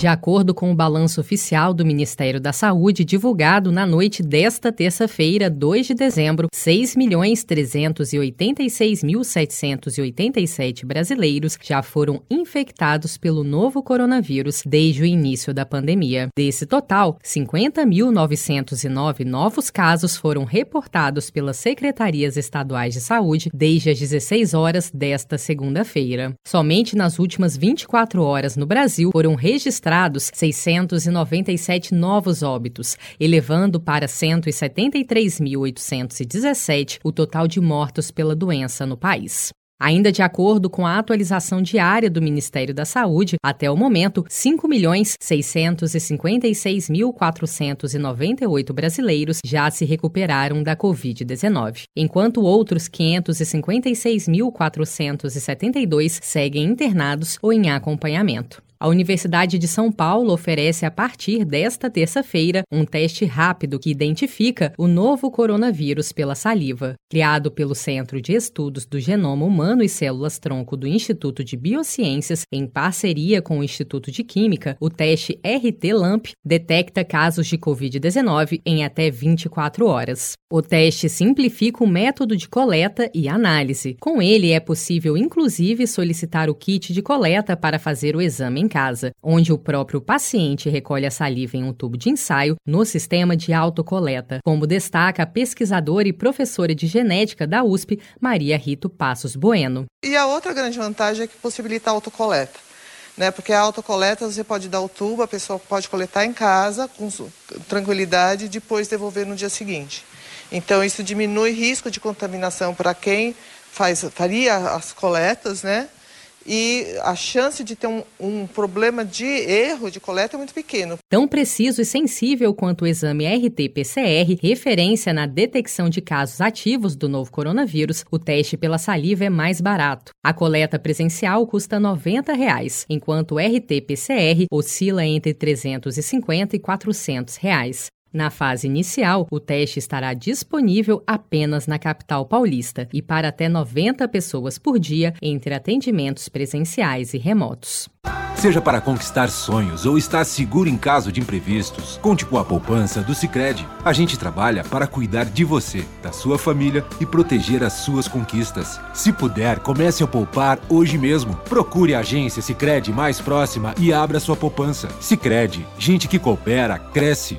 De acordo com o balanço oficial do Ministério da Saúde, divulgado na noite desta terça-feira, 2 de dezembro, 6.386.787 brasileiros já foram infectados pelo novo coronavírus desde o início da pandemia. Desse total, 50.909 novos casos foram reportados pelas secretarias estaduais de saúde desde as 16 horas desta segunda-feira. Somente nas últimas 24 horas no Brasil foram registrados registrados 697 novos óbitos, elevando para 173.817 o total de mortos pela doença no país. Ainda de acordo com a atualização diária do Ministério da Saúde, até o momento, 5.656.498 brasileiros já se recuperaram da Covid-19, enquanto outros 556.472 seguem internados ou em acompanhamento. A Universidade de São Paulo oferece a partir desta terça-feira um teste rápido que identifica o novo coronavírus pela saliva. Criado pelo Centro de Estudos do Genoma Humano e Células-Tronco do Instituto de Biociências, em parceria com o Instituto de Química, o teste RT-LAMP detecta casos de Covid-19 em até 24 horas. O teste simplifica o método de coleta e análise. Com ele, é possível, inclusive, solicitar o kit de coleta para fazer o exame em casa, onde o próprio paciente recolhe a saliva em um tubo de ensaio no sistema de autocoleta, como destaca a pesquisadora e professora de genética da USP, Maria Rito Passos Bueno. E a outra grande vantagem é que possibilita a autocoleta. Né, porque a autocoleta você pode dar o tubo, a pessoa pode coletar em casa com tranquilidade e depois devolver no dia seguinte. Então isso diminui risco de contaminação para quem faz, faria as coletas, né? E a chance de ter um, um, problema de erro de coleta é muito pequeno. Tão preciso e sensível quanto o exame RT-PCR, referência na detecção de casos ativos do novo coronavírus, o teste pela saliva é mais barato. A coleta presencial custa 90 reais, enquanto o RT-PCR oscila entre R$ 350 e 400 reais. Na fase inicial, o teste estará disponível apenas na capital paulista e para até 90 pessoas por dia entre atendimentos presenciais e remotos. Seja para conquistar sonhos ou estar seguro em caso de imprevistos, conte com a poupança do Sicredi. A gente trabalha para cuidar de você, da sua família e proteger as suas conquistas. Se puder, comece a poupar hoje mesmo. Procure a agência Sicredi mais próxima e abra sua poupança. Sicredi, gente que coopera cresce